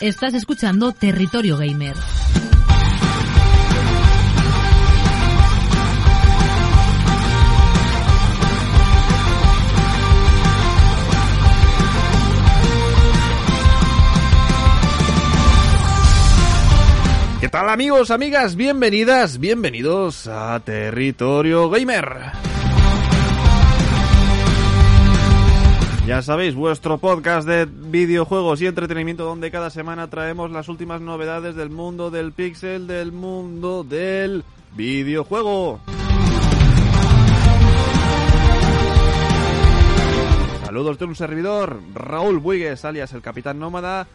Estás escuchando Territorio Gamer. ¿Qué tal amigos, amigas? Bienvenidas, bienvenidos a Territorio Gamer. Ya sabéis, vuestro podcast de videojuegos y entretenimiento donde cada semana traemos las últimas novedades del mundo del pixel, del mundo del videojuego. Saludos de un servidor, Raúl Buigues, alias el Capitán Nómada.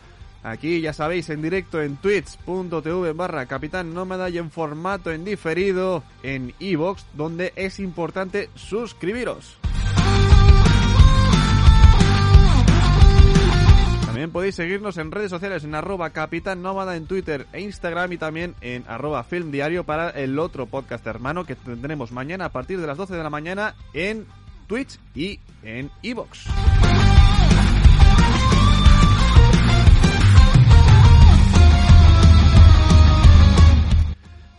Aquí ya sabéis, en directo en twitch.tv barra Capitán Nómada y en formato en diferido en iVoox, donde es importante suscribiros. También podéis seguirnos en redes sociales en arroba Capitán Nómada en Twitter e Instagram y también en arroba Film Diario para el otro podcast hermano que tendremos mañana a partir de las 12 de la mañana en Twitch y en iVoox.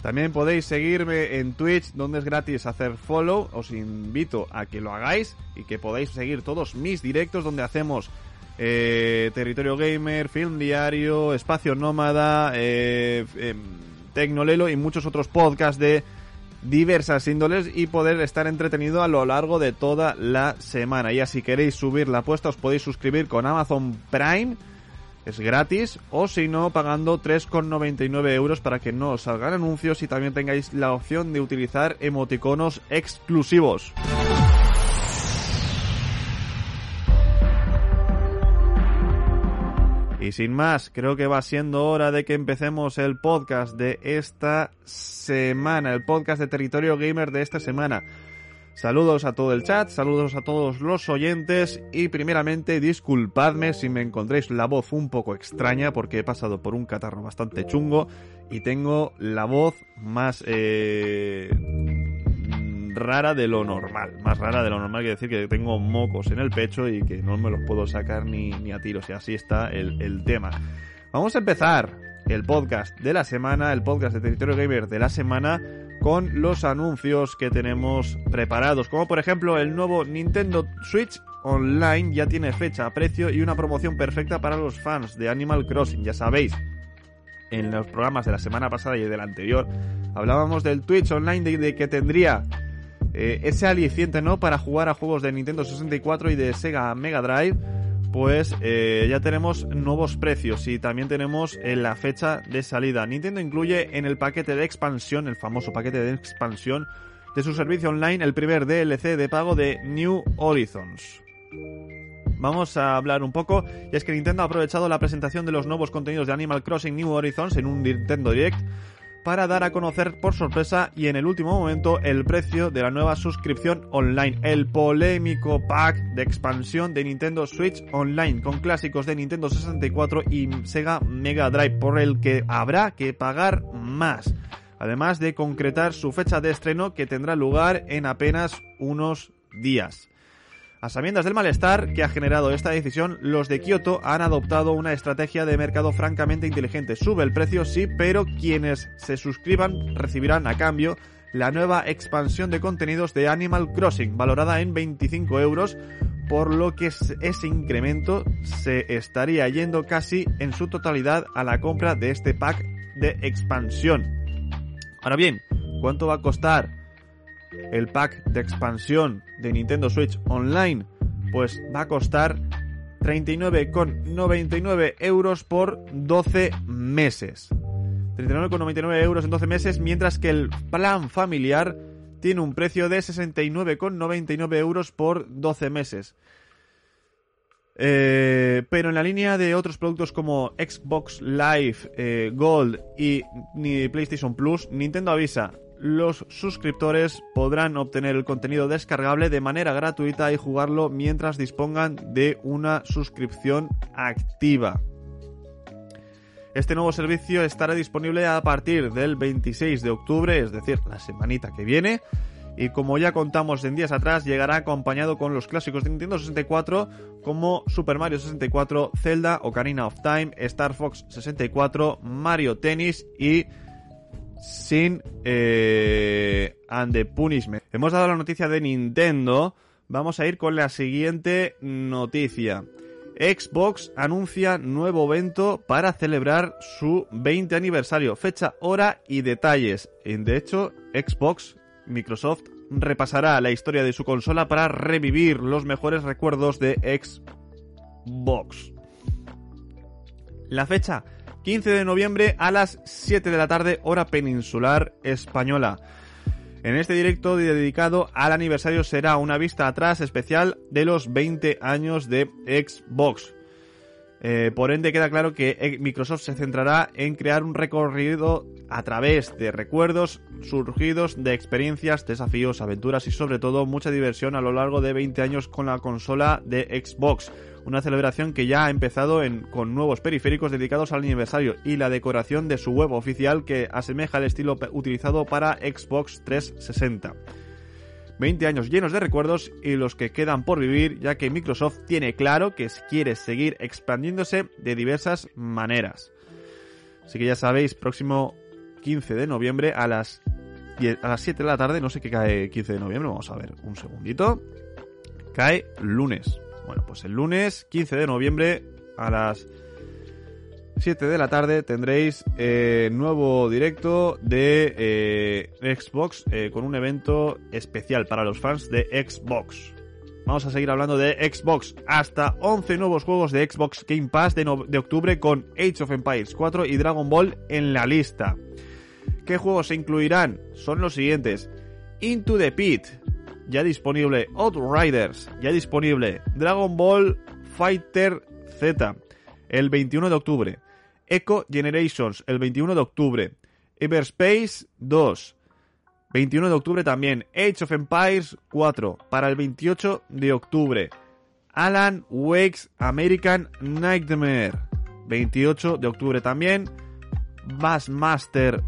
También podéis seguirme en Twitch, donde es gratis hacer follow. Os invito a que lo hagáis y que podáis seguir todos mis directos, donde hacemos eh, Territorio Gamer, Film Diario, Espacio Nómada, eh, eh, Tecnolelo y muchos otros podcasts de diversas índoles y poder estar entretenido a lo largo de toda la semana. Ya si queréis subir la apuesta os podéis suscribir con Amazon Prime es gratis o si no pagando 3,99 euros para que no os salgan anuncios y también tengáis la opción de utilizar emoticonos exclusivos. Y sin más, creo que va siendo hora de que empecemos el podcast de esta semana, el podcast de Territorio Gamer de esta semana. Saludos a todo el chat, saludos a todos los oyentes y primeramente disculpadme si me encontréis la voz un poco extraña porque he pasado por un catarro bastante chungo y tengo la voz más eh, rara de lo normal, más rara de lo normal, quiere decir que tengo mocos en el pecho y que no me los puedo sacar ni, ni a tiros y así está el, el tema. Vamos a empezar el podcast de la semana, el podcast de Territorio Gamer de la semana con los anuncios que tenemos preparados, como por ejemplo el nuevo Nintendo Switch Online ya tiene fecha, precio y una promoción perfecta para los fans de Animal Crossing, ya sabéis. En los programas de la semana pasada y del anterior hablábamos del Twitch Online de, que tendría eh, ese aliciente, ¿no? Para jugar a juegos de Nintendo 64 y de Sega Mega Drive pues eh, ya tenemos nuevos precios y también tenemos eh, la fecha de salida. Nintendo incluye en el paquete de expansión, el famoso paquete de expansión de su servicio online, el primer DLC de pago de New Horizons. Vamos a hablar un poco, y es que Nintendo ha aprovechado la presentación de los nuevos contenidos de Animal Crossing New Horizons en un Nintendo Direct para dar a conocer por sorpresa y en el último momento el precio de la nueva suscripción online, el polémico pack de expansión de Nintendo Switch Online con clásicos de Nintendo 64 y Sega Mega Drive por el que habrá que pagar más. Además de concretar su fecha de estreno que tendrá lugar en apenas unos días. A sabiendas del malestar que ha generado esta decisión, los de Kyoto han adoptado una estrategia de mercado francamente inteligente. Sube el precio, sí, pero quienes se suscriban recibirán a cambio la nueva expansión de contenidos de Animal Crossing, valorada en 25 euros, por lo que ese incremento se estaría yendo casi en su totalidad a la compra de este pack de expansión. Ahora bien, ¿cuánto va a costar el pack de expansión de Nintendo Switch Online, pues va a costar 39,99 euros por 12 meses. 39,99 euros en 12 meses, mientras que el plan familiar tiene un precio de 69,99 euros por 12 meses. Eh, pero en la línea de otros productos como Xbox Live, eh, Gold y ni PlayStation Plus, Nintendo avisa, los suscriptores podrán obtener el contenido descargable de manera gratuita y jugarlo mientras dispongan de una suscripción activa. Este nuevo servicio estará disponible a partir del 26 de octubre, es decir, la semanita que viene. Y como ya contamos en días atrás, llegará acompañado con los clásicos de Nintendo 64 como Super Mario 64, Zelda, Ocarina of Time, Star Fox 64, Mario Tennis y Sin eh, and the Punishment. Hemos dado la noticia de Nintendo. Vamos a ir con la siguiente noticia. Xbox anuncia nuevo evento para celebrar su 20 aniversario, fecha, hora y detalles. De hecho, Xbox, Microsoft, repasará la historia de su consola para revivir los mejores recuerdos de Xbox. La fecha, 15 de noviembre a las 7 de la tarde, hora peninsular española. En este directo dedicado al aniversario será una vista atrás especial de los 20 años de Xbox. Eh, por ende queda claro que Microsoft se centrará en crear un recorrido a través de recuerdos surgidos de experiencias, desafíos, aventuras y sobre todo mucha diversión a lo largo de 20 años con la consola de Xbox una celebración que ya ha empezado con nuevos periféricos dedicados al aniversario y la decoración de su web oficial que asemeja el estilo utilizado para Xbox 360. 20 años llenos de recuerdos y los que quedan por vivir, ya que Microsoft tiene claro que quiere seguir expandiéndose de diversas maneras. Así que ya sabéis, próximo 15 de noviembre a las, a las 7 de la tarde, no sé qué cae 15 de noviembre, vamos a ver un segundito. Cae lunes. Bueno, pues el lunes 15 de noviembre a las 7 de la tarde tendréis eh, nuevo directo de eh, Xbox eh, con un evento especial para los fans de Xbox. Vamos a seguir hablando de Xbox. Hasta 11 nuevos juegos de Xbox Game Pass de, de octubre con Age of Empires 4 y Dragon Ball en la lista. ¿Qué juegos se incluirán? Son los siguientes. Into the Pit, ya disponible. Outriders, ya disponible. Dragon Ball Fighter Z, el 21 de octubre. Echo Generations, el 21 de octubre. Everspace 2, 21 de octubre también. Age of Empires 4, para el 28 de octubre. Alan Wake's American Nightmare, 28 de octubre también. Bassmaster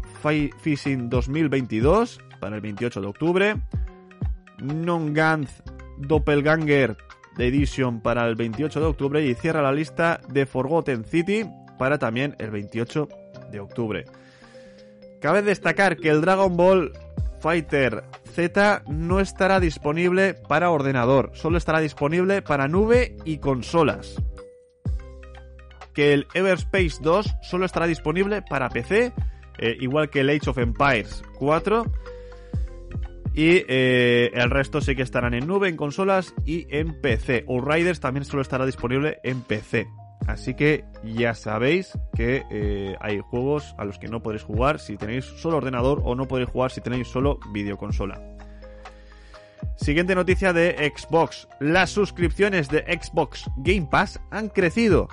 Fishing 2022, para el 28 de octubre. Non-Gantz Doppelganger Edition para el 28 de octubre y cierra la lista de Forgotten City para también el 28 de octubre. Cabe destacar que el Dragon Ball Fighter Z no estará disponible para ordenador, solo estará disponible para nube y consolas. Que el Everspace 2 solo estará disponible para PC, eh, igual que el Age of Empires 4 y eh, el resto sí que estarán en nube, en consolas y en PC. Riders también solo estará disponible en PC. Así que ya sabéis que eh, hay juegos a los que no podéis jugar si tenéis solo ordenador o no podéis jugar si tenéis solo videoconsola. Siguiente noticia de Xbox. Las suscripciones de Xbox Game Pass han crecido,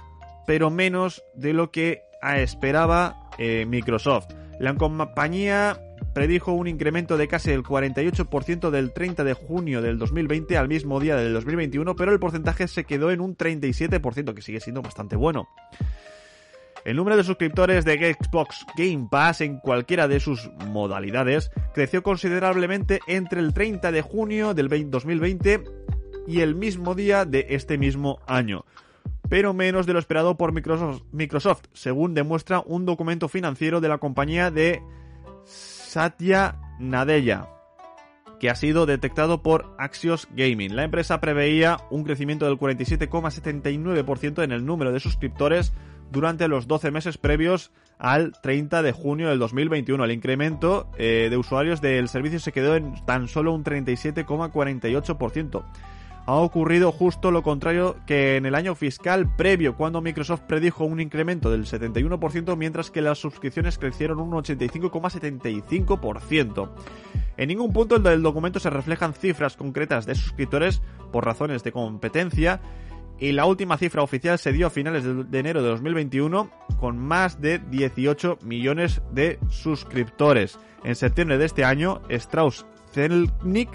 pero menos de lo que esperaba eh, Microsoft. La compañía predijo un incremento de casi el 48% del 30 de junio del 2020 al mismo día del 2021, pero el porcentaje se quedó en un 37%, que sigue siendo bastante bueno. El número de suscriptores de Xbox Game Pass en cualquiera de sus modalidades creció considerablemente entre el 30 de junio del 2020 y el mismo día de este mismo año, pero menos de lo esperado por Microsoft, según demuestra un documento financiero de la compañía de Satya Nadella, que ha sido detectado por Axios Gaming. La empresa preveía un crecimiento del 47,79% en el número de suscriptores durante los 12 meses previos al 30 de junio del 2021. El incremento eh, de usuarios del servicio se quedó en tan solo un 37,48% ha ocurrido justo lo contrario que en el año fiscal previo, cuando Microsoft predijo un incremento del 71%, mientras que las suscripciones crecieron un 85,75%. En ningún punto del documento se reflejan cifras concretas de suscriptores por razones de competencia y la última cifra oficial se dio a finales de, enero de 2021 con más de 18 millones de suscriptores. En septiembre de este año, Strauss Zelnick,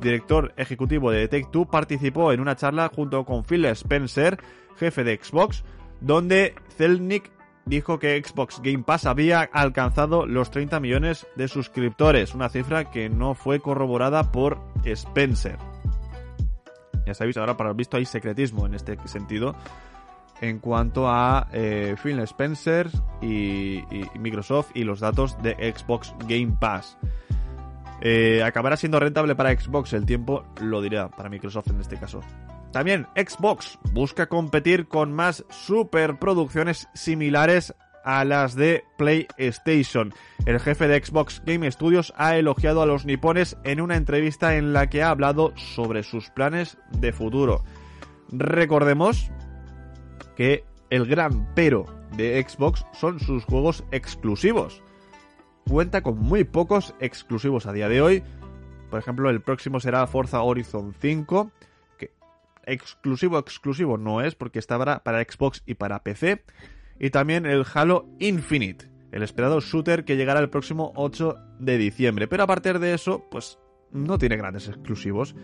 director ejecutivo de Take-Two, participó en una charla junto con Phil Spencer, jefe de Xbox, donde Zelnick dijo que Xbox Game Pass había alcanzado los 30 millones de suscriptores, una cifra que no fue corroborada por Spencer. Ya sabéis, ahora para el visto hay secretismo en este sentido en cuanto a eh, Phil Spencer y, Microsoft y los datos de Xbox Game Pass. Eh, acabará siendo rentable para Xbox, el tiempo lo dirá para Microsoft en este caso. También Xbox busca competir con más superproducciones similares a las de PlayStation. El jefe de Xbox Game Studios ha elogiado a los nipones en una entrevista en la que ha hablado sobre sus planes de futuro. Recordemos que el gran pero de Xbox son sus juegos exclusivos. Cuenta con muy pocos exclusivos a día de hoy. Por ejemplo, el próximo será Forza Horizon 5 exclusivo exclusivo no es porque está para, Xbox y para PC. Y también el Halo Infinite, el esperado shooter que llegará el próximo 8 de diciembre. Pero a partir de eso, pues no tiene grandes exclusivos.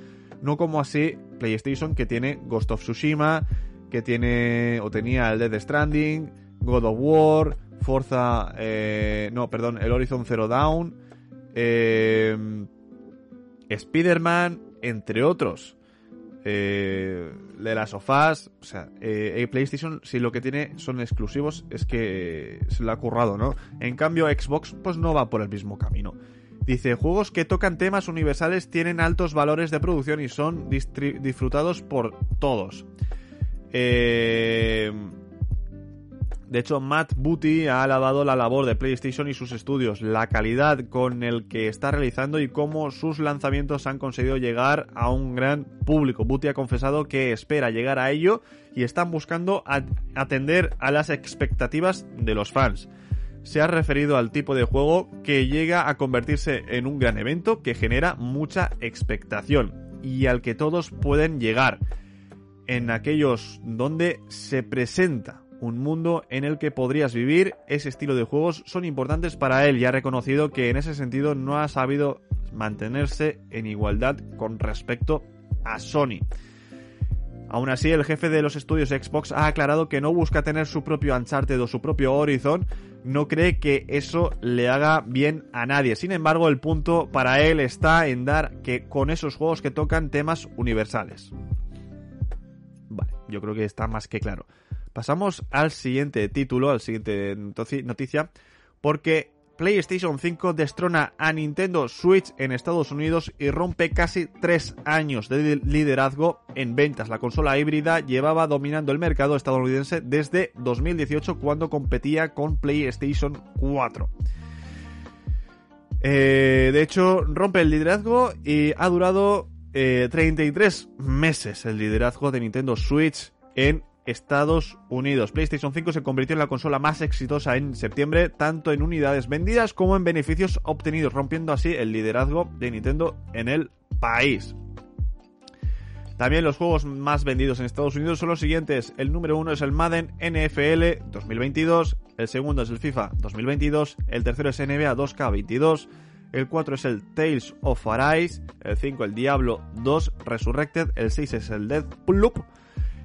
No como así PlayStation que tiene Ghost of Tsushima, que tiene o tenía el Dead Stranding, God of War, Forza, eh, no, perdón, el Horizon Zero Dawn, eh, Spider-Man, entre otros eh, de las sofás, o sea, eh, PlayStation si lo que tiene son exclusivos es que se lo ha currado, ¿no? En cambio Xbox pues no va por el mismo camino. Dice, juegos que tocan temas universales tienen altos valores de producción y son disfrutados por todos. Eh, de hecho, Matt Booty ha alabado la labor de PlayStation y sus estudios, la calidad con el que está realizando y cómo sus lanzamientos han conseguido llegar a un gran público. Booty ha confesado que espera llegar a ello y están buscando atender a las expectativas de los fans. Se ha referido al tipo de juego que llega a convertirse en un gran evento que genera mucha expectación y al que todos pueden llegar en aquellos donde se presenta un mundo en el que podrías vivir, ese estilo de juegos son importantes para él y ha reconocido que en ese sentido no ha sabido mantenerse en igualdad con respecto a Sony. Aún así, el jefe de los estudios Xbox ha aclarado que no busca tener su propio Uncharted o su propio Horizon, no cree que eso le haga bien a nadie. Sin embargo, el punto para él está en dar que con esos juegos que tocan temas universales. Vale, yo creo que está más que claro. Pasamos al siguiente título, al siguiente noticia, porque PlayStation 5 destrona a Nintendo Switch en Estados Unidos y rompe casi tres años de liderazgo en ventas. La consola híbrida llevaba dominando el mercado estadounidense desde 2018 cuando competía con PlayStation 4. Eh, de hecho, rompe el liderazgo y ha durado 33 eh, meses el liderazgo de Nintendo Switch en Estados Unidos. PlayStation 5 se convirtió en la consola más exitosa en septiembre, tanto en unidades vendidas como en beneficios obtenidos, rompiendo así el liderazgo de Nintendo en el país. También los juegos más vendidos en Estados Unidos son los siguientes. El número uno es el Madden NFL 2022, el segundo es el FIFA 2022, el tercero es NBA 2K22, el 4 es el Tales of Arise, el 5 el Diablo 2 Resurrected, el 6 es el Deathloop,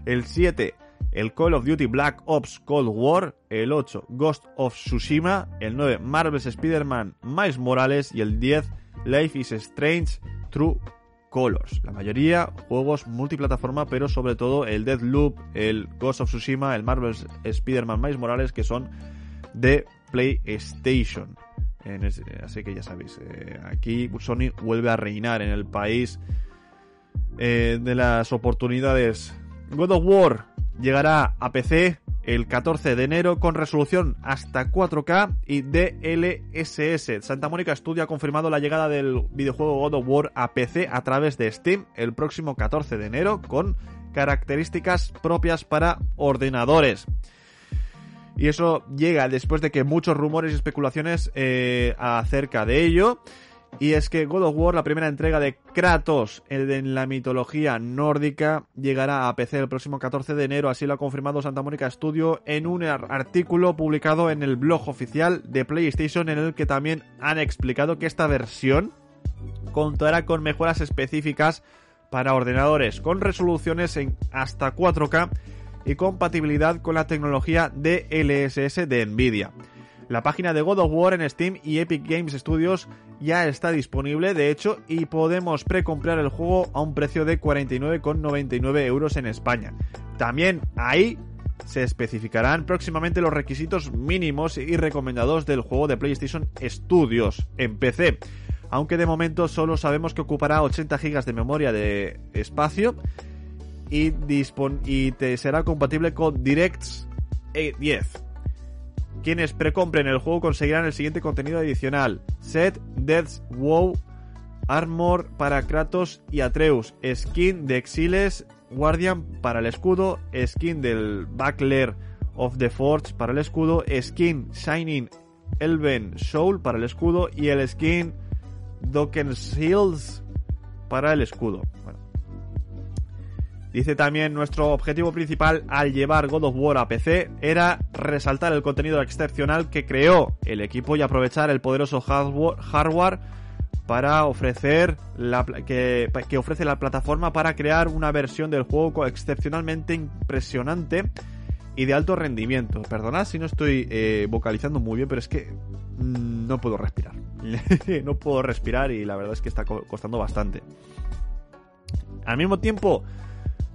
el 7 el Call of Duty Black Ops Cold War, el 8 Ghost of Tsushima, el 9 Marvel's Spider-Man Miles Morales y el 10 Life is Strange True Colors. La mayoría juegos multiplataforma, pero sobre todo el Deathloop, el Ghost of Tsushima, el Marvel's Spider-Man Miles Morales que son de PlayStation. así que ya sabéis, eh, aquí Sony vuelve a reinar en el país eh, de las oportunidades. God of War llegará a PC el 14 de enero con resolución hasta 4K y DLSS. Santa Mónica Studio ha confirmado la llegada del videojuego God of War a PC a través de Steam el próximo 14 de enero con características propias para ordenadores. Y eso llega después de que muchos rumores y especulaciones eh, acerca de ello Y es que God of War, la primera entrega de Kratos en la mitología nórdica, llegará a PC el próximo 14 de enero, así lo ha confirmado Santa Mónica Studio en un artículo publicado en el blog oficial de PlayStation en el que también han explicado que esta versión contará con mejoras específicas para ordenadores con resoluciones en hasta 4K y compatibilidad con la tecnología DLSS de Nvidia. La página de God of War en Steam y Epic Games Studios ya está disponible, de hecho, y podemos precomprar el juego a un precio de 49,99 euros en España. También ahí se especificarán próximamente los requisitos mínimos y recomendados del juego de PlayStation Studios en PC. Aunque de momento solo sabemos que ocupará 80 GB de memoria de espacio y, y te será compatible con DirectX 10. Quienes precompren el juego conseguirán el siguiente contenido adicional: Set, Death's WoW, Armor para Kratos y Atreus, skin de Exiles, Guardian para el escudo, skin del Buckler of the Forge para el escudo, skin Shining Elven Soul para el escudo. Y el skin Dokken Shields para el escudo. Dice también nuestro objetivo principal al llevar God of War a PC era resaltar el contenido excepcional que creó el equipo y aprovechar el poderoso hardware para ofrecer la, que, ofrece la plataforma para crear una versión del juego excepcionalmente impresionante y de alto rendimiento. Perdonad si no estoy eh, vocalizando muy bien, pero es que mm, no puedo respirar. no puedo respirar y la verdad es que está costando bastante. Al mismo tiempo,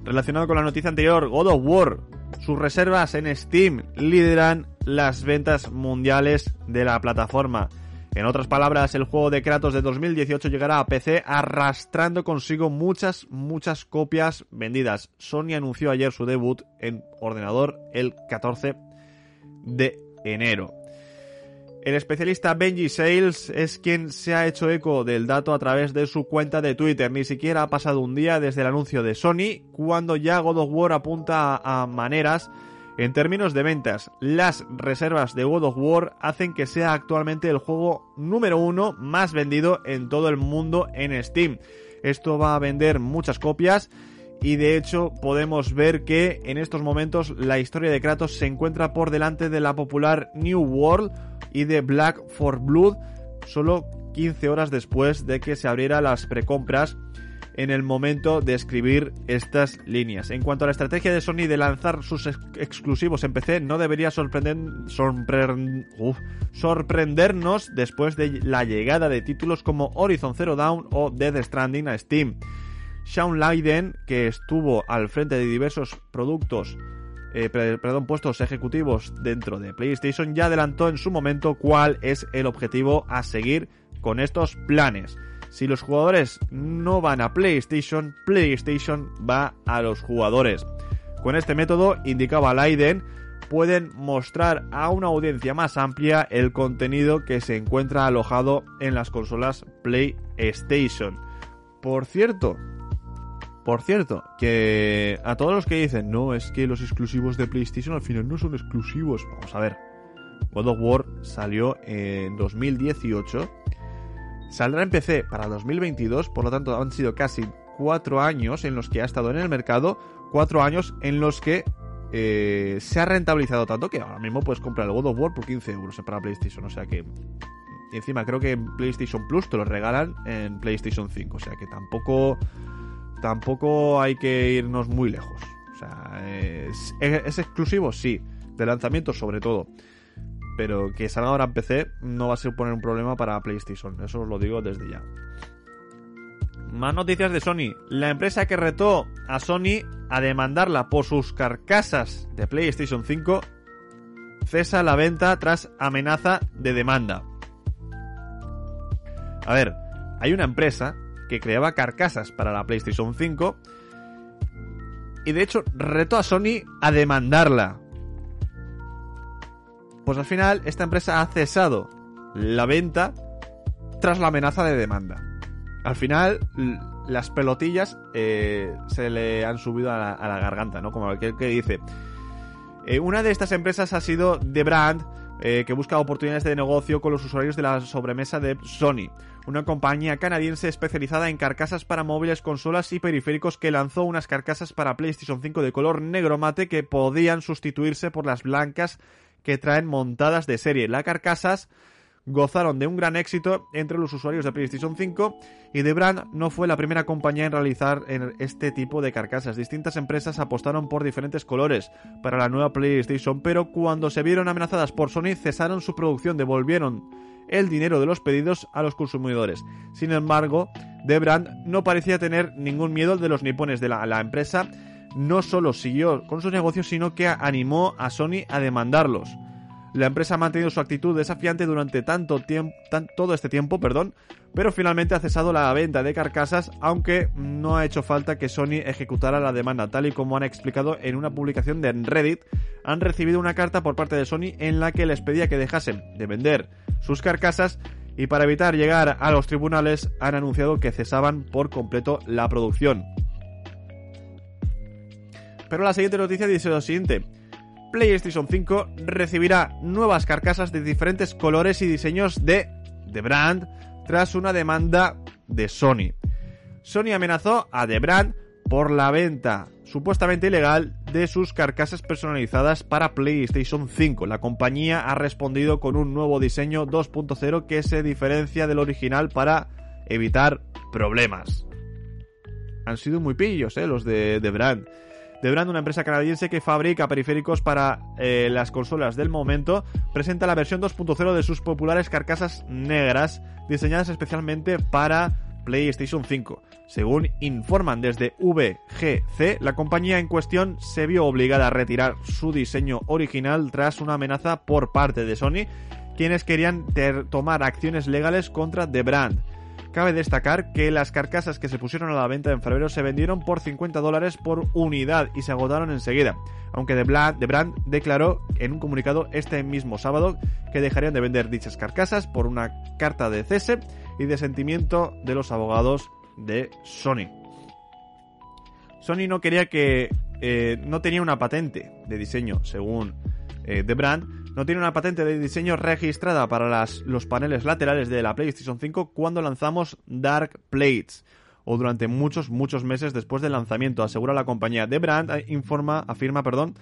Relacionado con la noticia anterior, God of War, sus reservas en Steam lideran las ventas mundiales de la plataforma. En otras palabras, el juego de Kratos de 2018 llegará a PC arrastrando consigo muchas, muchas copias vendidas. Sony anunció ayer su debut en ordenador el 14 de enero. El especialista Benji Sales es quien se ha hecho eco del dato a través de su cuenta de Twitter. Ni siquiera ha pasado un día desde el anuncio de Sony, cuando ya God of War apunta a, maneras en términos de ventas. Las reservas de God of War hacen que sea actualmente el juego número uno más vendido en todo el mundo en Steam. Esto va a vender muchas copias y de hecho podemos ver que en estos momentos la historia de Kratos se encuentra por delante de la popular New World y de Black for Blood solo 15 horas después de que se abriera las precompras en el momento de escribir estas líneas. En cuanto a la estrategia de Sony de lanzar sus exclusivos en PC, no debería sorprender, sorprendernos después de la llegada de títulos como Horizon Zero Dawn o Death Stranding a Steam. Sean Leiden, que estuvo al frente de diversos productos eh, perdón, puestos ejecutivos dentro de PlayStation, ya adelantó en su momento cuál es el objetivo a seguir con estos planes. Si los jugadores no van a PlayStation, PlayStation va a los jugadores. Con este método, indicaba Leiden, pueden mostrar a una audiencia más amplia el contenido que se encuentra alojado en las consolas PlayStation. Por cierto, por cierto, que a todos los que dicen, no, es que los exclusivos de PlayStation al final no son exclusivos. Vamos a ver. God of War salió en 2018. Saldrá en PC para 2022, por lo tanto han sido casi cuatro años en los que ha estado en el mercado. Cuatro años en los que eh, se ha rentabilizado tanto que ahora mismo puedes comprar el God of War por 15 euros para PlayStation. O sea que... Encima creo que en PlayStation Plus te lo regalan en PlayStation 5. O sea que tampoco tampoco hay que irnos muy lejos. O sea, es, exclusivo, sí. De lanzamiento, sobre todo. Pero que salga ahora en PC no va a suponer un problema para PlayStation. Eso os lo digo desde ya. Más noticias de Sony. La empresa que retó a Sony a demandarla por sus carcasas de PlayStation 5 cesa la venta tras amenaza de demanda. A ver, hay una empresa que creaba carcasas para la PlayStation 5 y de hecho retó a Sony a demandarla. Pues al final esta empresa ha cesado la venta tras la amenaza de demanda. Al final las pelotillas eh, se le han subido a la, garganta, ¿no? Como aquel que dice. Eh, una de estas empresas ha sido The Brand, eh, que busca oportunidades de negocio con los usuarios de la sobremesa de Sony, una compañía canadiense especializada en carcasas para móviles, consolas y periféricos que lanzó unas carcasas para PlayStation 5 de color negro mate que podían sustituirse por las blancas que traen montadas de serie. Las carcasas gozaron de un gran éxito entre los usuarios de PlayStation 5 y The Brand no fue la primera compañía en realizar este tipo de carcasas. Distintas empresas apostaron por diferentes colores para la nueva PlayStation, pero cuando se vieron amenazadas por Sony cesaron su producción, devolvieron el dinero de los pedidos a los consumidores. Sin embargo, The Brand no parecía tener ningún miedo de los nipones de la empresa. No solo siguió con sus negocios, sino que animó a Sony a demandarlos. La empresa ha mantenido su actitud desafiante durante tanto tiempo, todo este tiempo, perdón, pero finalmente ha cesado la venta de carcasas, aunque no ha hecho falta que Sony ejecutara la demanda, tal y como han explicado en una publicación de Reddit. Han recibido una carta por parte de Sony en la que les pedía que dejasen de vender sus carcasas y para evitar llegar a los tribunales han anunciado que cesaban por completo la producción. Pero la siguiente noticia dice lo siguiente. PlayStation 5 recibirá nuevas carcasas de diferentes colores y diseños de The Brand tras una demanda de Sony. Sony amenazó a The Brand por la venta supuestamente ilegal de sus carcasas personalizadas para PlayStation 5. La compañía ha respondido con un nuevo diseño 2.0 que se diferencia del original para evitar problemas. Han sido muy pillos, ¿eh? Los de The Brand. The Brand, una empresa canadiense que fabrica periféricos para eh, las consolas del momento, presenta la versión 2.0 de sus populares carcasas negras, diseñadas especialmente para PlayStation 5. Según informan desde VGC, la compañía en cuestión se vio obligada a retirar su diseño original tras una amenaza por parte de Sony, quienes querían tomar acciones legales contra The Brand. Cabe destacar que las carcasas que se pusieron a la venta en febrero se vendieron por 50 dólares por unidad y se agotaron enseguida, aunque The Brand declaró en un comunicado este mismo sábado que dejarían de vender dichas carcasas por una carta de cese y de sentimiento de los abogados de Sony. Sony no quería que... Eh, no tenía una patente de diseño, según eh, The Brand, no tiene una patente de diseño registrada para los paneles laterales de la PlayStation 5 cuando lanzamos Dark Plates o durante muchos, muchos meses después del lanzamiento, asegura la compañía. The Brand eh, informa, afirma, perdón,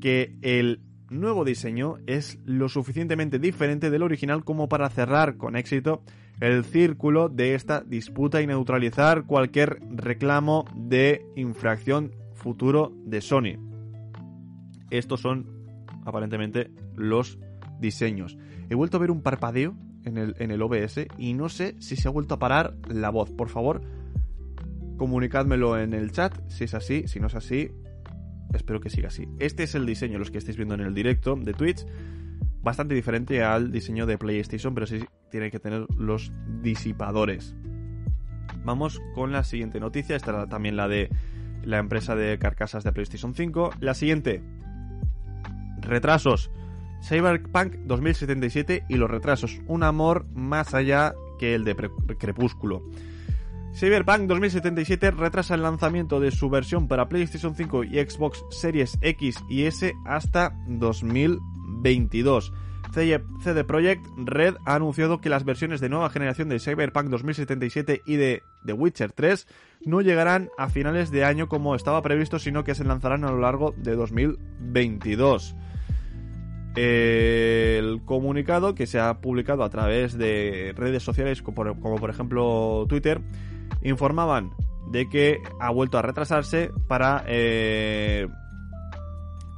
que el nuevo diseño es lo suficientemente diferente del original como para cerrar con éxito el círculo de esta disputa y neutralizar cualquier reclamo de infracción futuro de Sony. Estos son aparentemente los diseños. He vuelto a ver un parpadeo en el, en el OBS y no sé si se ha vuelto a parar la voz. Por favor, comunicádmelo en el chat si es así, si no es así, espero que siga así. Este es el diseño, los que estáis viendo en el directo de Twitch, bastante diferente al diseño de PlayStation, pero sí tiene que tener los disipadores. Vamos con la siguiente noticia, esta era también la de la empresa de carcasas de PlayStation 5. La siguiente, retrasos. Cyberpunk 2077 y los retrasos. Un amor más allá que el de Crepúsculo. Cyberpunk 2077 retrasa el lanzamiento de su versión para PlayStation 5 y Xbox Series X y S hasta 2022. CD Projekt Red ha anunciado que las versiones de nueva generación de Cyberpunk 2077 y de The Witcher 3 no llegarán a finales de año como estaba previsto, sino que se lanzarán a lo largo de 2022 el comunicado que se ha publicado a través de redes sociales como por, ejemplo Twitter informaban de que ha vuelto a retrasarse para eh,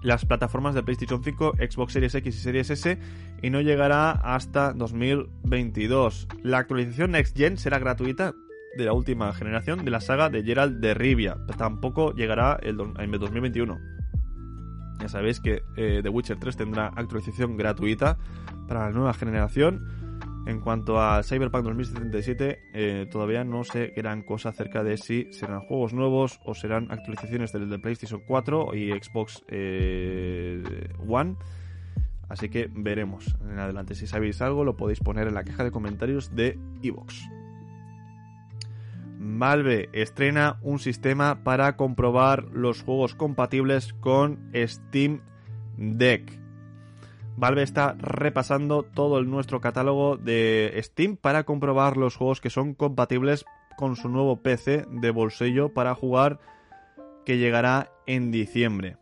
las plataformas de PlayStation 5, Xbox Series X y Series S y no llegará hasta 2022. La actualización Next Gen será gratuita de la última generación de la saga de Gerald de Rivia. Tampoco llegará el, en 2021. Ya sabéis que eh, The Witcher 3 tendrá actualización gratuita para la nueva generación. En cuanto a Cyberpunk 2077, eh, todavía no sé gran cosa acerca de si serán juegos nuevos o serán actualizaciones del de PlayStation 4 y Xbox eh, One. Así que veremos en adelante. Si sabéis algo, lo podéis poner en la caja de comentarios de Evox. Valve estrena un sistema para comprobar los juegos compatibles con Steam Deck. Valve está repasando todo el nuestro catálogo de Steam para comprobar los juegos que son compatibles con su nuevo PC de bolsillo para jugar que llegará en diciembre.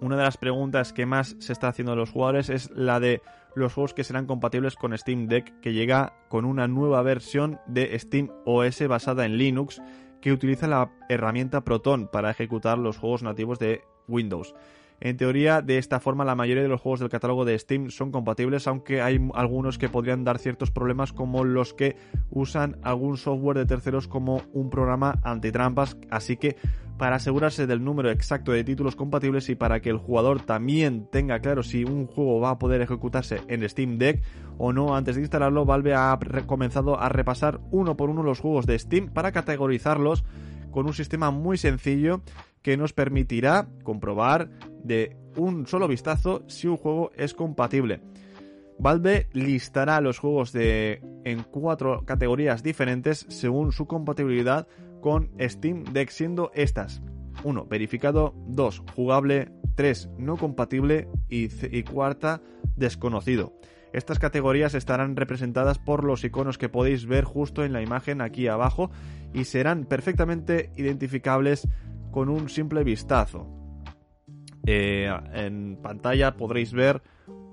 Una de las preguntas que más se está haciendo de los jugadores es la de los juegos que serán compatibles con Steam Deck, que llega con una nueva versión de Steam OS basada en Linux, que utiliza la herramienta Proton para ejecutar los juegos nativos de Windows. En teoría, de esta forma, la mayoría de los juegos del catálogo de Steam son compatibles, aunque hay algunos que podrían dar ciertos problemas, como los que usan algún software de terceros como un programa antitrampas. Así que, para asegurarse del número exacto de títulos compatibles y para que el jugador también tenga claro si un juego va a poder ejecutarse en Steam Deck o no antes de instalarlo, Valve ha comenzado a repasar uno por uno los juegos de Steam para categorizarlos con un sistema muy sencillo que nos permitirá comprobar de un solo vistazo si un juego es compatible. Valve listará los juegos de en cuatro categorías diferentes según su compatibilidad con Steam Deck siendo estas 1. Verificado 2. Jugable 3. No compatible y, y cuarta desconocido. Estas categorías estarán representadas por los iconos que podéis ver justo en la imagen aquí abajo y serán perfectamente identificables con un simple vistazo. Eh, en pantalla podréis ver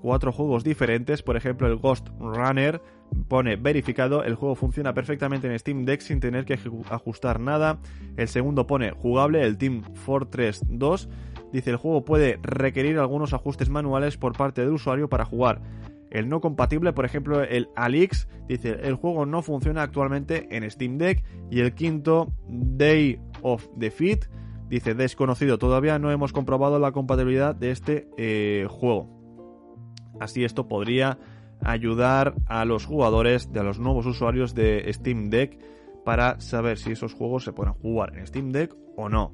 cuatro juegos diferentes, por ejemplo el Ghost Runner pone verificado, el juego funciona perfectamente en Steam Deck sin tener que ajustar nada. El segundo pone jugable, el Team Fortress 2 dice el juego puede requerir algunos ajustes manuales por parte del usuario para jugar. El no compatible, por ejemplo, el Alix dice el juego no funciona actualmente en Steam Deck y el quinto Day of Defeat Dice, desconocido, todavía no hemos comprobado la compatibilidad de este eh, juego. Así esto podría ayudar a los jugadores, de a los nuevos usuarios de Steam Deck, para saber si esos juegos se pueden jugar en Steam Deck o no.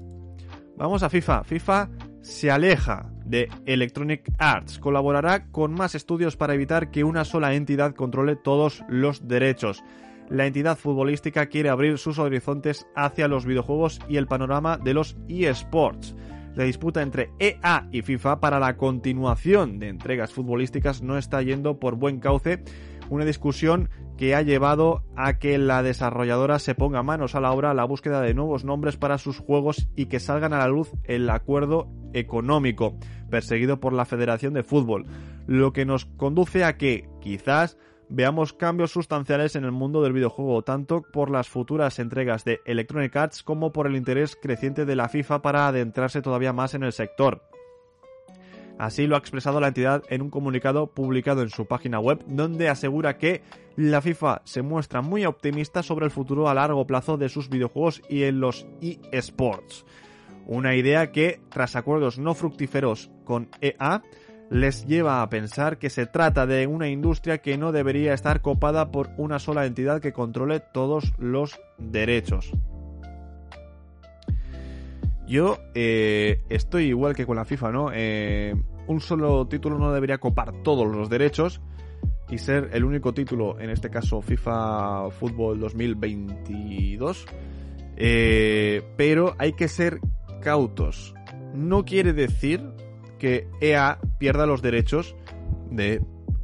Vamos a FIFA. FIFA se aleja de Electronic Arts. Colaborará con más estudios para evitar que una sola entidad controle todos los derechos la entidad futbolística quiere abrir sus horizontes hacia los videojuegos y el panorama de los eSports. La disputa entre EA y FIFA para la continuación de entregas futbolísticas no está yendo por buen cauce, una discusión que ha llevado a que la desarrolladora se ponga manos a la obra a la búsqueda de nuevos nombres para sus juegos y que salgan a la luz el acuerdo económico perseguido por la Federación de Fútbol, lo que nos conduce a que, quizás, veamos cambios sustanciales en el mundo del videojuego, tanto por las futuras entregas de Electronic Arts como por el interés creciente de la FIFA para adentrarse todavía más en el sector. Así lo ha expresado la entidad en un comunicado publicado en su página web, donde asegura que la FIFA se muestra muy optimista sobre el futuro a largo plazo de sus videojuegos y en los eSports. Una idea que, tras acuerdos no fructíferos con EA, les lleva a pensar que se trata de una industria que no debería estar copada por una sola entidad que controle todos los derechos. Yo eh, estoy igual que con la FIFA, ¿no? Eh, un solo título no debería copar todos los derechos y ser el único título, en este caso FIFA Fútbol 2022. Eh, pero hay que ser cautos. No quiere decir que EA pierda los derechos de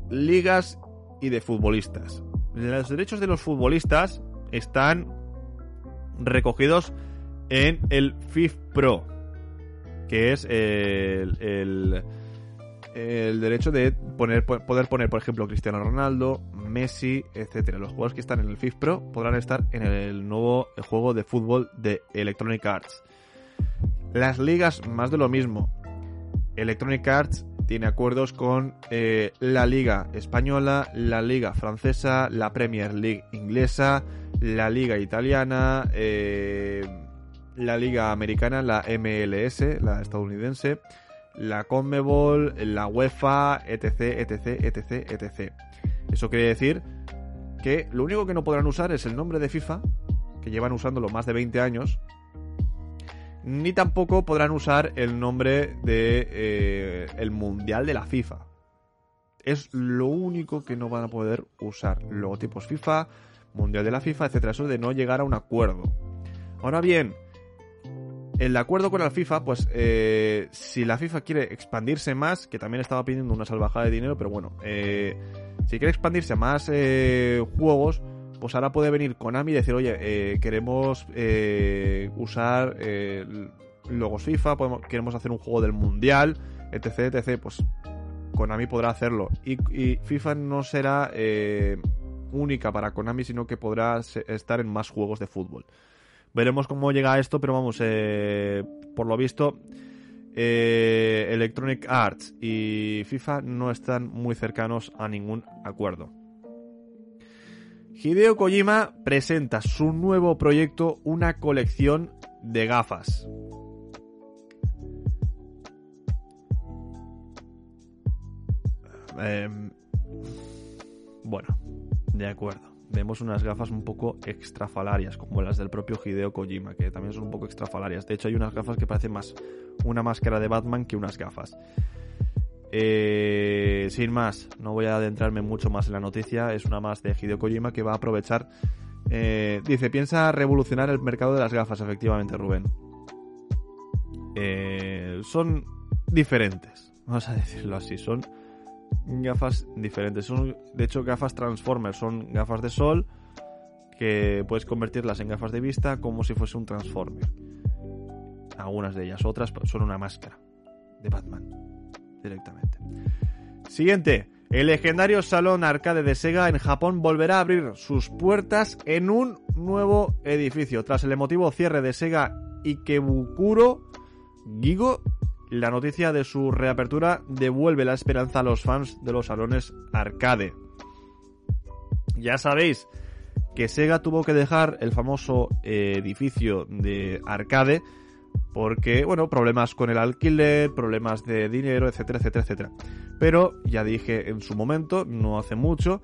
ligas y de futbolistas. Los derechos de los futbolistas están recogidos en el FIF Pro, que es el, el, derecho de poner, poder poner, por ejemplo, Cristiano Ronaldo, Messi, etcétera. Los jugadores que están en el FIF Pro podrán estar en el nuevo juego de fútbol de Electronic Arts. Las ligas, más de lo mismo. Electronic Arts tiene acuerdos con eh, la Liga Española, la Liga Francesa, la Premier League Inglesa, la Liga Italiana, eh, la Liga Americana, la MLS, la estadounidense, la Conmebol, la UEFA, etc, etc, etc, etc. Eso quiere decir que lo único que no podrán usar es el nombre de FIFA, que llevan usándolo más de 20 años, ni tampoco podrán usar el nombre de eh, el mundial de la FIFA. Es lo único que no van a poder usar. Logotipos FIFA, mundial de la FIFA, etcétera. Eso de no llegar a un acuerdo. Ahora bien, el acuerdo con la FIFA, pues eh, si la FIFA quiere expandirse más, que también estaba pidiendo una salvajada de dinero, pero bueno, eh, si quiere expandirse a más juegos, pues ahora puede venir Konami y decir, oye, eh, queremos eh, usar eh, logos FIFA, queremos hacer un juego del Mundial, etc, etc, pues Konami podrá hacerlo. Y, FIFA no será única para Konami, sino que podrá estar en más juegos de fútbol. Veremos cómo llega esto, pero vamos, por lo visto, Electronic Arts y FIFA no están muy cercanos a ningún acuerdo. Hideo Kojima presenta su nuevo proyecto, una colección de gafas. Em, bueno, de acuerdo. Vemos unas gafas un poco extrafalarias, como las del propio Hideo Kojima, que también son un poco extrafalarias. De hecho, hay unas gafas que parecen más una máscara de Batman que unas gafas. Eh, sin más, no voy a adentrarme mucho más en la noticia. Es una más de Hideo Kojima que va a aprovechar. eh, dice, piensa revolucionar el mercado de las gafas, efectivamente, Rubén. Eh, son diferentes, vamos a decirlo así. Son gafas diferentes. Son, de hecho, gafas Transformers. Son gafas de sol que puedes convertirlas en gafas de vista como si fuese un Transformer. Algunas de ellas, otras son una máscara de Batman directamente. Siguiente. El legendario salón arcade de Sega en Japón volverá a abrir sus puertas en un nuevo edificio. Tras el emotivo cierre de Sega Ikebukuro, Gigo, la noticia de su reapertura devuelve la esperanza a los fans de los salones arcade. Ya sabéis que Sega tuvo que dejar el famoso eh, edificio de arcade porque, bueno, problemas con el alquiler, problemas de dinero, etcétera, etcétera, etcétera. Pero ya dije en su momento, no hace mucho,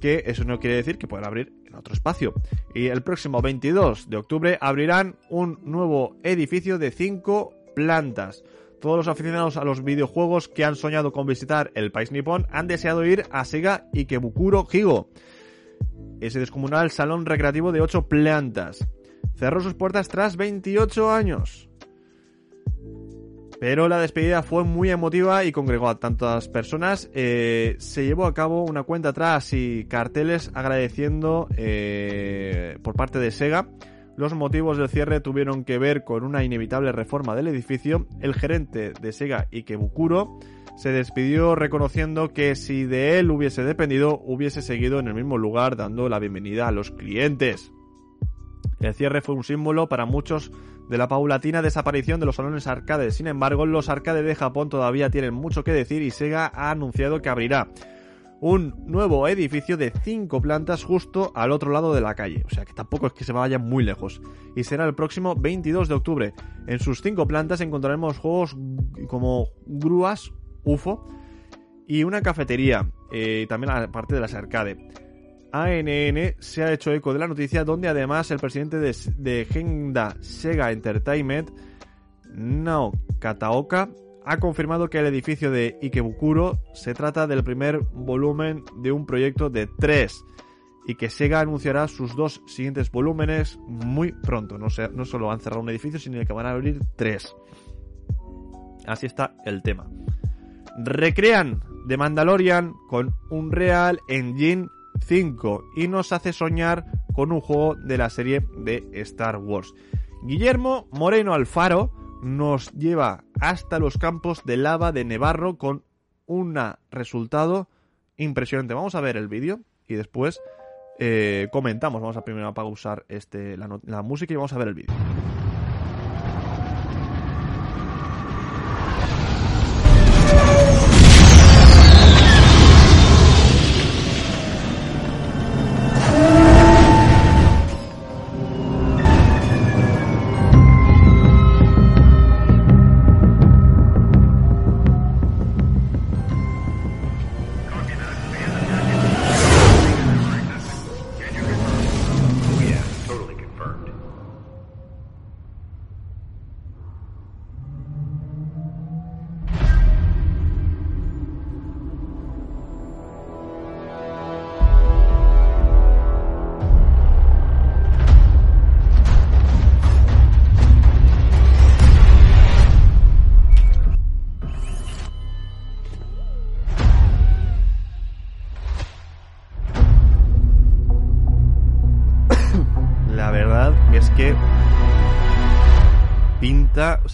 que eso no quiere decir que puedan abrir en otro espacio. Y el próximo 22 de octubre abrirán un nuevo edificio de 5 plantas. Todos los aficionados a los videojuegos que han soñado con visitar el país nipón han deseado ir a Sega Ikebukuro Higo, ese descomunal salón recreativo de 8 plantas. Cerró sus puertas tras 28 años. Pero la despedida fue muy emotiva y congregó a tantas personas. Eh, se llevó a cabo una cuenta atrás y carteles agradeciendo eh, por parte de Sega. Los motivos del cierre tuvieron que ver con una inevitable reforma del edificio. El gerente de Sega, Ikebukuro, se despidió reconociendo que si de él hubiese dependido, hubiese seguido en el mismo lugar dando la bienvenida a los clientes. El cierre fue un símbolo para muchos de la paulatina desaparición de los salones arcades. Sin embargo, los arcades de Japón todavía tienen mucho que decir y Sega ha anunciado que abrirá un nuevo edificio de 5 plantas justo al otro lado de la calle. O sea que tampoco es que se vayan muy lejos. Y será el próximo 22 de octubre. En sus 5 plantas encontraremos juegos como grúas, UFO y una cafetería. Eh, también aparte de las arcades. ANN se ha hecho eco de la noticia donde además el presidente de, de Genda Sega Entertainment, Nao Kataoka, ha confirmado que el edificio de Ikebukuro se trata del primer volumen de un proyecto de tres y que Sega anunciará sus dos siguientes volúmenes muy pronto. No, se, no solo han cerrado un edificio, sino que van a abrir tres. Así está el tema. Recrean The Mandalorian con un Real Engine 5 y nos hace soñar con un juego de la serie de Star Wars. Guillermo Moreno Alfaro nos lleva hasta los campos de lava de Nevarro con un resultado impresionante. Vamos a ver el vídeo y después eh, comentamos. Vamos a primero a pausar este, la, la música y vamos a ver el vídeo.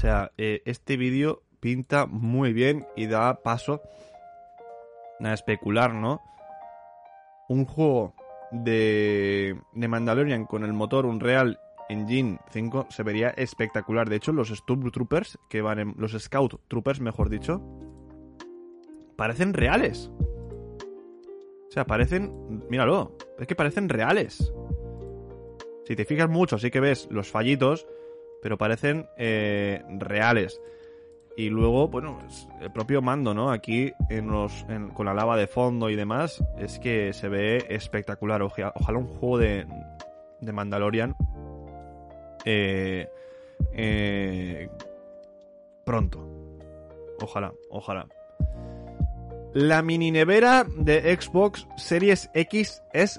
Sea, eh, este vídeo pinta muy bien y da paso a especular, ¿no? Un juego de, de Mandalorian con el motor Unreal Engine 5 se vería espectacular. De hecho, los Stormtroopers, que van en, los Scout Troopers, mejor dicho, parecen reales. O sea, parecen, míralo, es que parecen reales. Si te fijas mucho, sí que ves los fallitos, pero parecen eh, reales. Y luego, bueno, el propio mando, ¿no? Aquí en los, con la lava de fondo y demás, es que se ve espectacular. Ojalá, un juego de, de Mandalorian eh, eh, pronto. Ojalá, ojalá. La mini nevera de Xbox Series X es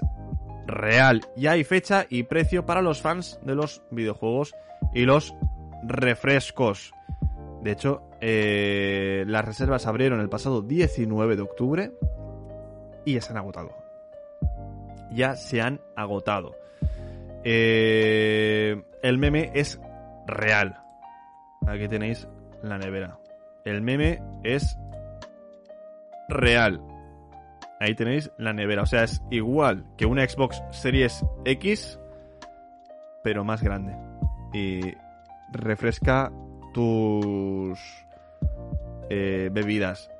real. Ya hay fecha y precio para los fans de los videojuegos y los refrescos. De hecho, eh, las reservas abrieron el pasado 19 de octubre y ya se han agotado. Ya se han agotado. Eh, el meme es real. Aquí tenéis la nevera. El meme es real. Ahí tenéis la nevera. O sea, es igual que una Xbox Series X, pero más grande. Y refresca tus eh, bebidas.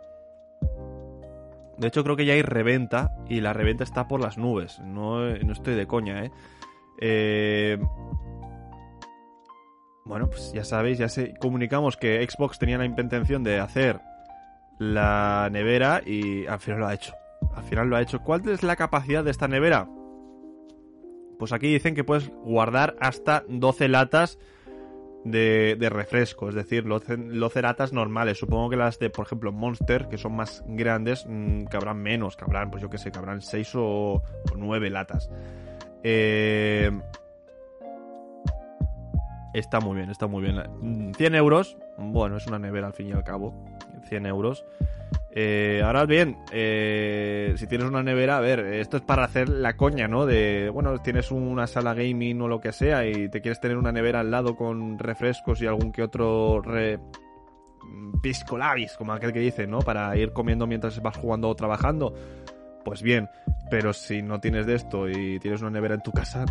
De hecho, creo que ya hay reventa y la reventa está por las nubes. No, no estoy de coña, ¿eh? ¿eh? Bueno, pues ya sabéis, ya se comunicamos que Xbox tenía la intención de hacer la nevera y al final lo ha hecho. Al final lo ha hecho. ¿Cuál es la capacidad de esta nevera? Pues aquí dicen que puedes guardar hasta 12 latas de, refresco, es decir, 12 latas normales. Supongo que las de, por ejemplo, Monster, que son más grandes, mm, cabrán menos, cabrán, pues yo qué sé, cabrán 6 o, 9 latas. Eh, está muy bien, está muy bien. 100 euros, bueno, es una nevera al fin y al cabo. 100 euros. Eh, ahora bien, eh, si tienes una nevera, a ver, esto es para hacer la coña, ¿no? De, bueno, tienes una sala gaming o lo que sea y te quieres tener una nevera al lado con refrescos y algún que otro pisco como aquel que dice, ¿no? Para ir comiendo mientras vas jugando o trabajando. Pues bien, pero si no tienes de esto y tienes una nevera en tu casa,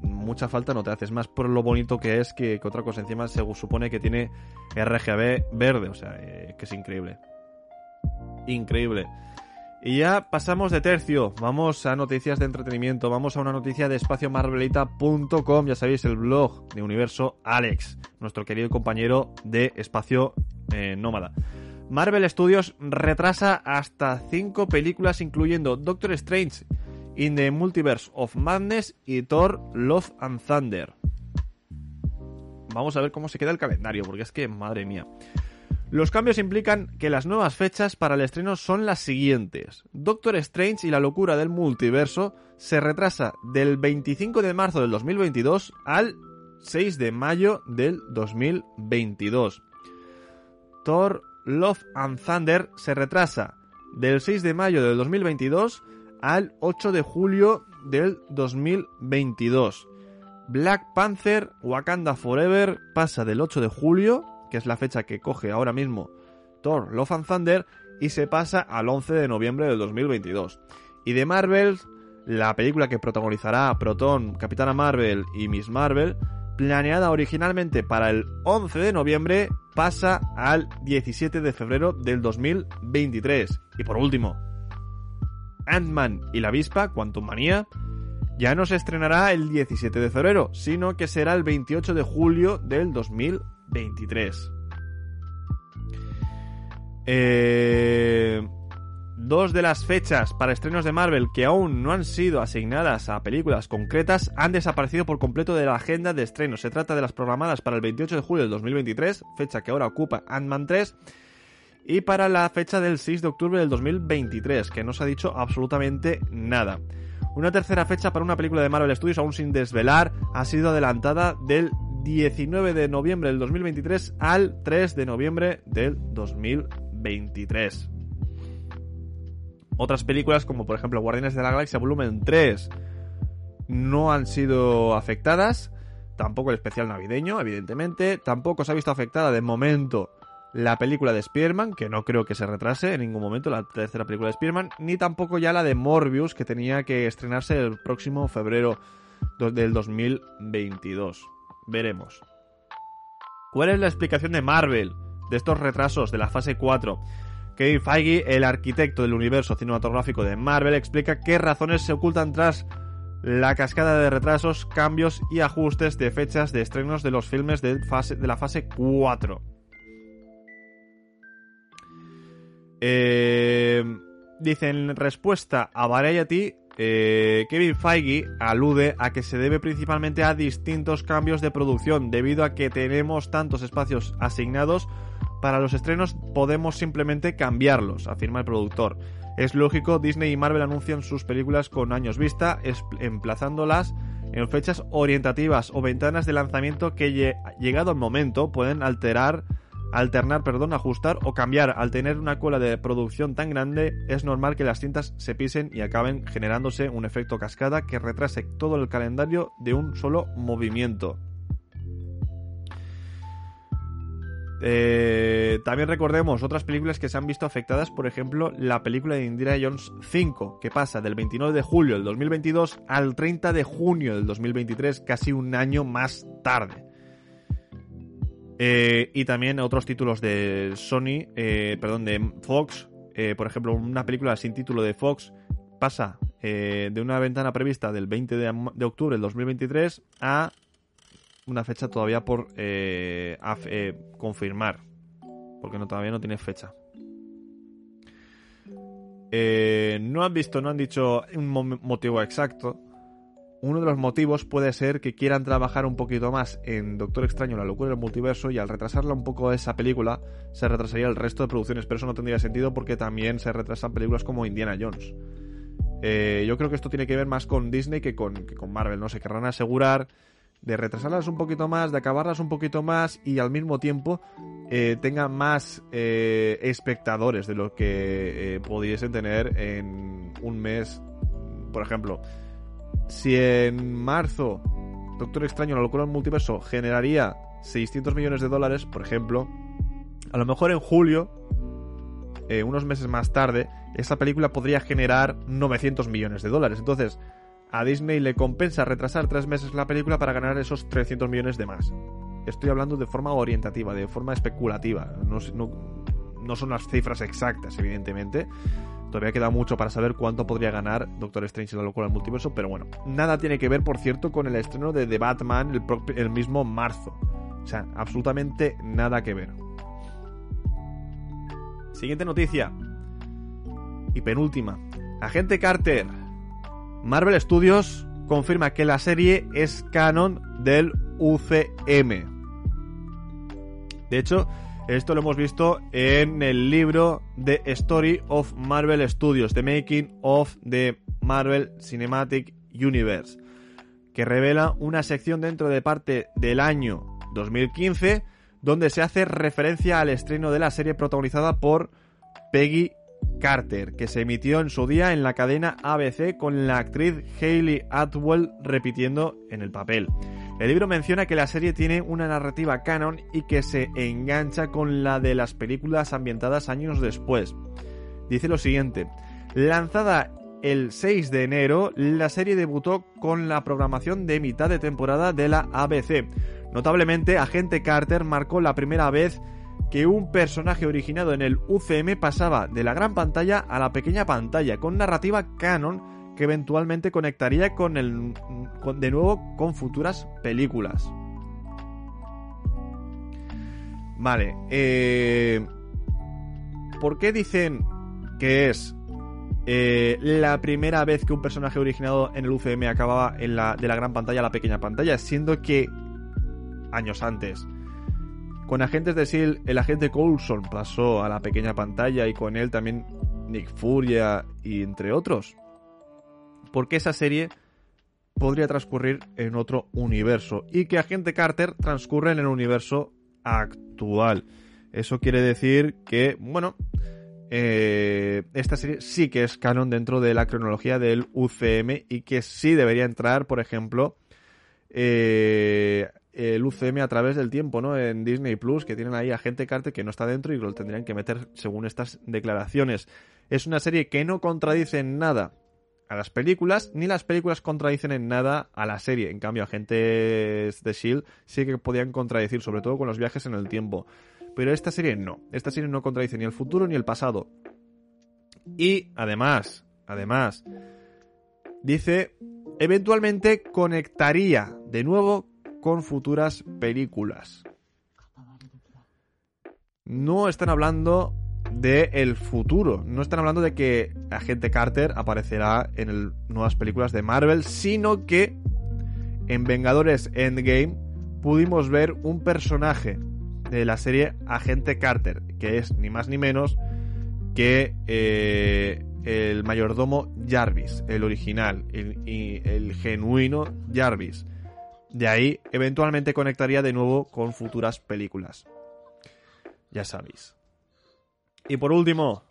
mucha falta no te haces. Más por lo bonito que es que, otra cosa encima se supone que tiene RGB verde, o sea, eh, que es increíble increíble. Y ya pasamos de tercio, vamos a noticias de entretenimiento, vamos a una noticia de espaciomarvelita.com, ya sabéis, el blog de Universo Alex, nuestro querido compañero de Espacio eh, Nómada. Marvel Studios retrasa hasta 5 películas incluyendo Doctor Strange in the Multiverse of Madness y Thor Love and Thunder. Vamos a ver cómo se queda el calendario, porque es que, madre mía. Los cambios implican que las nuevas fechas para el estreno son las siguientes. Doctor Strange y la locura del multiverso se retrasa del 25 de marzo del 2022 al 6 de mayo del 2022. Thor Love and Thunder se retrasa del 6 de mayo del 2022 al 8 de julio del 2022. Black Panther Wakanda Forever pasa del 8 de julio que es la fecha que coge ahora mismo Thor Love Thunder, y se pasa al 11 de noviembre del 2022. Y de Marvel, la película que protagonizará Proton, Capitana Marvel y Miss Marvel, planeada originalmente para el 11 de noviembre, pasa al 17 de febrero del 2023. Y por último, Ant-Man y la avispa, Quantum Manía, ya no se estrenará el 17 de febrero, sino que será el 28 de julio del 2023. 23. Eh, dos de las fechas para estrenos de Marvel que aún no han sido asignadas a películas concretas han desaparecido por completo de la agenda de estrenos. Se trata de las programadas para el 28 de julio del 2023, fecha que ahora ocupa Ant-Man 3, y para la fecha del 6 de octubre del 2023, que no se ha dicho absolutamente nada. Una tercera fecha para una película de Marvel Studios aún sin desvelar ha sido adelantada del 19 de noviembre del 2023 al 3 de noviembre del 2023. Otras películas como por ejemplo Guardianes de la Galaxia Volumen 3 no han sido afectadas, tampoco el especial navideño, evidentemente, tampoco se ha visto afectada de momento la película de Spearman, que no creo que se retrase en ningún momento, la tercera película de Spearman, ni tampoco ya la de Morbius, que tenía que estrenarse el próximo febrero del 2022. Veremos. ¿Cuál es la explicación de Marvel de estos retrasos de la fase 4? Kevin Feige, el arquitecto del universo cinematográfico de Marvel, explica qué razones se ocultan tras la cascada de retrasos, cambios y ajustes de fechas de estrenos de los filmes de, la fase 4. Eh, dice en respuesta a Variety, eh, Kevin Feige alude a que se debe principalmente a distintos cambios de producción, debido a que tenemos tantos espacios asignados para los estrenos podemos simplemente cambiarlos, afirma el productor. Es lógico, Disney y Marvel anuncian sus películas con años vista, emplazándolas en fechas orientativas o ventanas de lanzamiento que llegado el momento pueden alterar alternar, perdón, ajustar o cambiar. Al tener una cola de producción tan grande, es normal que las cintas se pisen y acaben generándose un efecto cascada que retrase todo el calendario de un solo movimiento. Eh, también recordemos otras películas que se han visto afectadas, por ejemplo, la película de Indira Jones 5, que pasa del 29 de julio del 2022 al 30 de junio del 2023, casi un año más tarde. Eh, y también otros títulos de Sony, eh, perdón, de Fox. Eh, por ejemplo, una película sin título de Fox pasa de una ventana prevista del 20 de, octubre del 2023 a una fecha todavía por confirmar. Porque todavía no tiene fecha. no han visto, no han dicho un motivo exacto uno de los motivos puede ser que quieran trabajar un poquito más en Doctor Extraño, la locura del multiverso, y al retrasarla un poco esa película, se retrasaría el resto de producciones, pero eso no tendría sentido porque también se retrasan películas como Indiana Jones. Eh, yo creo que esto tiene que ver más con Disney que con, con Marvel, ¿no? Se querrán asegurar de retrasarlas un poquito más, de acabarlas un poquito más y al mismo tiempo eh, tenga más eh, espectadores de lo que pudiesen tener en un mes. Por ejemplo, si en marzo Doctor Extraño, la locura del multiverso, generaría 600 millones de dólares, por ejemplo, a lo mejor en julio, eh, unos meses más tarde, esa película podría generar 900 millones de dólares. Entonces, a Disney le compensa retrasar tres meses la película para ganar esos 300 millones de más. Estoy hablando de forma orientativa, de forma especulativa. No, no son las cifras exactas, evidentemente. Todavía queda mucho para saber cuánto podría ganar Doctor Strange en la locura del multiverso, pero bueno, nada tiene que ver, por cierto, con el estreno de The Batman el, el mismo marzo. O sea, absolutamente nada que ver. Siguiente noticia. Y penúltima. Agente Carter. Marvel Studios confirma que la serie es canon del UCM. De hecho, esto lo hemos visto en el libro The Story of Marvel Studios, The Making of the Marvel Cinematic Universe, que revela una sección dentro de parte del año 2015 donde se hace referencia al estreno de la serie protagonizada por Peggy Carter, que se emitió en su día en la cadena ABC con la actriz Hayley Atwell repitiendo en el papel. El libro menciona que la serie tiene una narrativa canon y que se engancha con la de las películas ambientadas años después. Dice lo siguiente, lanzada el 6 de enero, la serie debutó con la programación de mitad de temporada de la ABC. Notablemente, Agente Carter marcó la primera vez que un personaje originado en el UCM pasaba de la gran pantalla a la pequeña pantalla, con narrativa canon que eventualmente conectaría con el de nuevo con futuras películas. Vale, eh, ¿por qué dicen que es eh, la primera vez que un personaje originado en el UCM acababa en la, de la gran pantalla a la pequeña pantalla? Siendo que años antes con agentes de S.H.I.E.L.D. el agente Coulson pasó a la pequeña pantalla y con él también Nick Furia y entre otros porque esa serie podría transcurrir en otro universo y que Agente Carter transcurre en el universo actual. Eso quiere decir que, bueno, eh, esta serie sí que es canon dentro de la cronología del UCM y que sí debería entrar, por ejemplo, eh, el UCM a través del tiempo, ¿no? En Disney Plus, que tienen ahí a gente Carter que no está dentro y lo tendrían que meter según estas declaraciones. Es una serie que no contradice nada las películas, ni las películas contradicen en nada a la serie. En cambio, agentes de Shield sí que podían contradecir, sobre todo con los viajes en el tiempo. Pero esta serie no. Esta serie no contradice ni el futuro ni el pasado. Y además, además, dice, eventualmente conectaría de nuevo con futuras películas. No están hablando de el futuro, no están hablando de que Agente Carter aparecerá en nuevas películas de Marvel, sino que en Vengadores Endgame pudimos ver un personaje de la serie Agente Carter, que es ni más ni menos que eh, el mayordomo Jarvis, el original, y el genuino Jarvis. De ahí, eventualmente conectaría de nuevo con futuras películas. Ya sabéis. Y por último,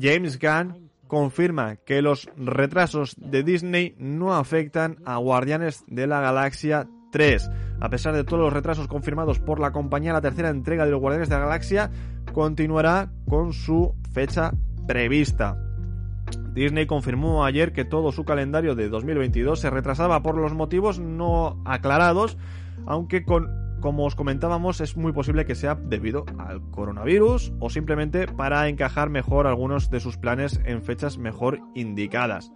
James Gunn confirma que los retrasos de Disney no afectan a Guardianes de la Galaxia 3. A pesar de todos los retrasos confirmados por la compañía, la tercera entrega de los Guardianes de la Galaxia continuará con su fecha prevista. Disney confirmó ayer que todo su calendario de 2022 se retrasaba por los motivos no aclarados, aunque con, como os comentábamos es muy posible que sea debido al coronavirus o simplemente para encajar mejor algunos de sus planes en fechas mejor indicadas.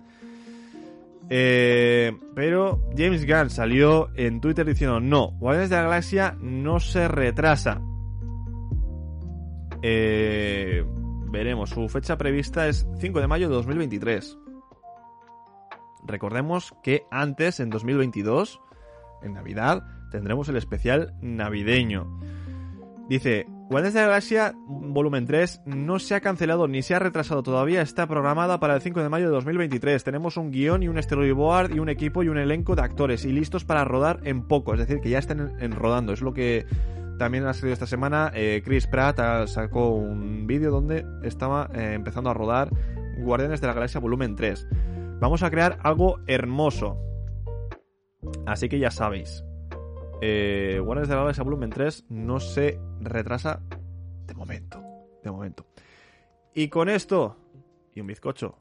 Eh, pero James Gunn salió en Twitter diciendo no, Guardianes de la Galaxia no se retrasa. Eh, veremos. Su fecha prevista es 5 de mayo de 2023. Recordemos que antes, en 2022, en Navidad, tendremos el especial navideño. Dice, Guardianes de la Galaxia volumen 3 no se ha cancelado ni se ha retrasado todavía, está programada para el 5 de mayo de 2023. Tenemos un guion y un storyboard y un equipo y un elenco de actores y listos para rodar en poco, es decir, que ya estén en rodando, es lo que también ha salido esta semana, eh, Chris Pratt sacó un vídeo donde estaba eh, empezando a rodar Guardianes de la Galaxia Volumen 3. Vamos a crear algo hermoso. Así que ya sabéis. Eh, de la Galaxia Volumen 3 no se retrasa de momento. De momento. Y con esto, y un bizcocho,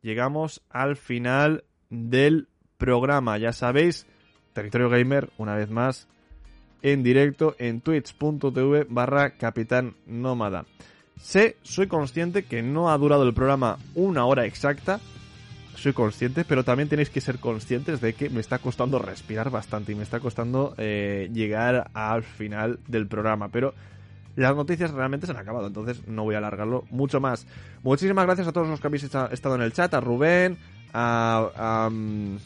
llegamos al final del programa. Ya sabéis, Territorio Gamer, una vez más, en directo en twitch.tv barra capitán nómada. Sé, soy consciente que no ha durado el programa una hora exacta, soy consciente, pero también tenéis que ser conscientes de que me está costando respirar bastante y me está costando eh, llegar al final del programa, pero las noticias realmente se han acabado, entonces no voy a alargarlo mucho más. Muchísimas gracias a todos los que habéis estado en el chat, a Rubén, a, mm,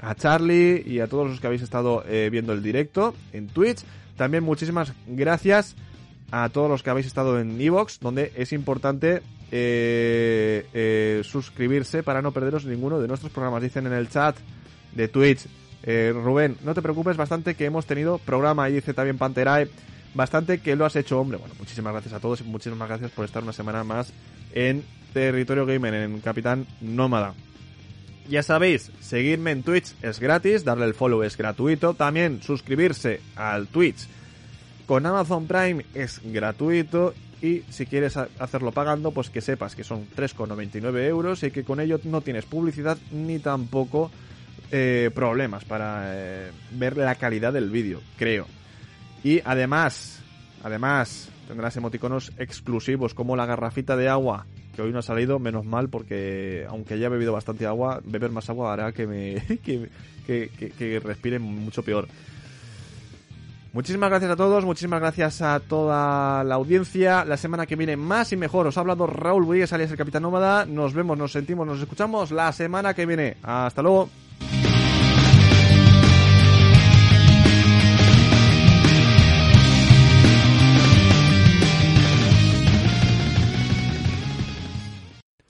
a Charlie y a todos los que habéis estado eh, viendo el directo en Twitch. También muchísimas gracias a todos los que habéis estado en Evox, donde es importante eh, eh, suscribirse para no perderos ninguno de nuestros programas. Dicen en el chat de Twitch, Rubén, no te preocupes bastante que hemos tenido programa, y dice también Panterae, bastante que lo has hecho, hombre. Bueno, muchísimas gracias a todos y muchísimas gracias por estar una semana más en Territorio Gamer, en Capitán Nómada. Ya sabéis, seguirme en Twitch es gratis, darle el follow es gratuito, también suscribirse al Twitch con Amazon Prime es gratuito y si quieres hacerlo pagando, pues que sepas que son 3,99 euros y que con ello no tienes publicidad ni tampoco eh, problemas para eh, ver la calidad del vídeo, creo. Y además, además, tendrás emoticonos exclusivos como la garrafita de agua que hoy no ha salido, menos mal, porque aunque haya bebido bastante agua, beber más agua hará que me que, que, respire mucho peor. Muchísimas gracias a todos, muchísimas gracias a toda la audiencia. La semana que viene más y mejor. Os ha hablado Raúl Buríguez, alias el Capitán Nómada. Nos vemos, nos sentimos, nos escuchamos la semana que viene. Hasta luego.